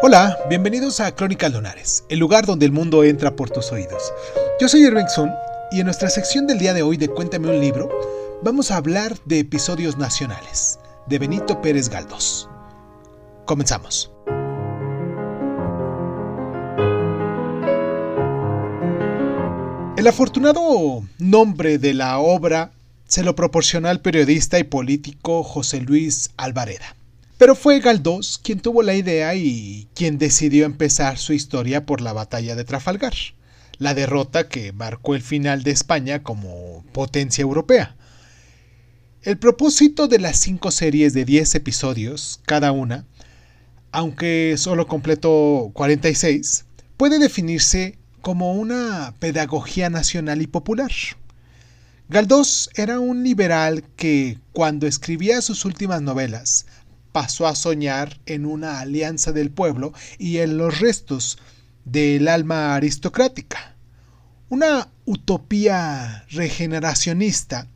Hola, bienvenidos a Crónicas Lunares, el lugar donde el mundo entra por tus oídos. Yo soy Irving Sun y en nuestra sección del día de hoy de Cuéntame un libro, vamos a hablar de episodios nacionales, de Benito Pérez Galdós. Comenzamos. El afortunado nombre de la obra se lo proporcionó al periodista y político José Luis Alvareda. Pero fue Galdós quien tuvo la idea y quien decidió empezar su historia por la batalla de Trafalgar, la derrota que marcó el final de España como potencia europea. El propósito de las cinco series de 10 episodios, cada una, aunque solo completó 46, puede definirse como una pedagogía nacional y popular. Galdós era un liberal que, cuando escribía sus últimas novelas, pasó a soñar en una alianza del pueblo y en los restos del alma aristocrática. Una utopía regeneracionista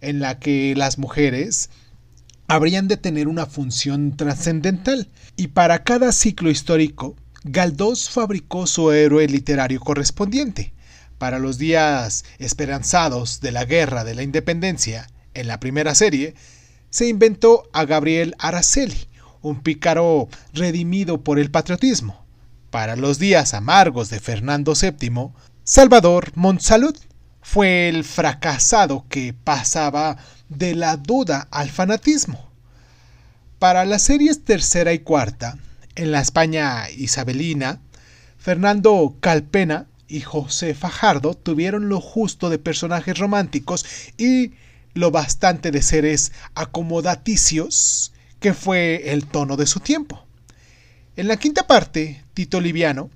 en la que las mujeres habrían de tener una función trascendental y para cada ciclo histórico Galdós fabricó su héroe literario correspondiente. Para los días esperanzados de la Guerra de la Independencia, en la primera serie, se inventó a Gabriel Araceli, un pícaro redimido por el patriotismo. Para los días amargos de Fernando VII, Salvador Monsalud fue el fracasado que pasaba de la duda al fanatismo. Para las series tercera y cuarta, en la España isabelina, Fernando Calpena y José Fajardo tuvieron lo justo de personajes románticos y lo bastante de seres acomodaticios, que fue el tono de su tiempo. En la quinta parte, Tito Liviano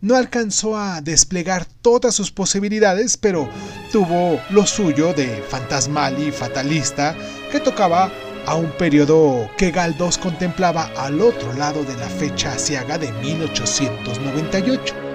no alcanzó a desplegar todas sus posibilidades, pero tuvo lo suyo de fantasmal y fatalista que tocaba a un periodo que Galdós contemplaba al otro lado de la fecha asiaga de 1898.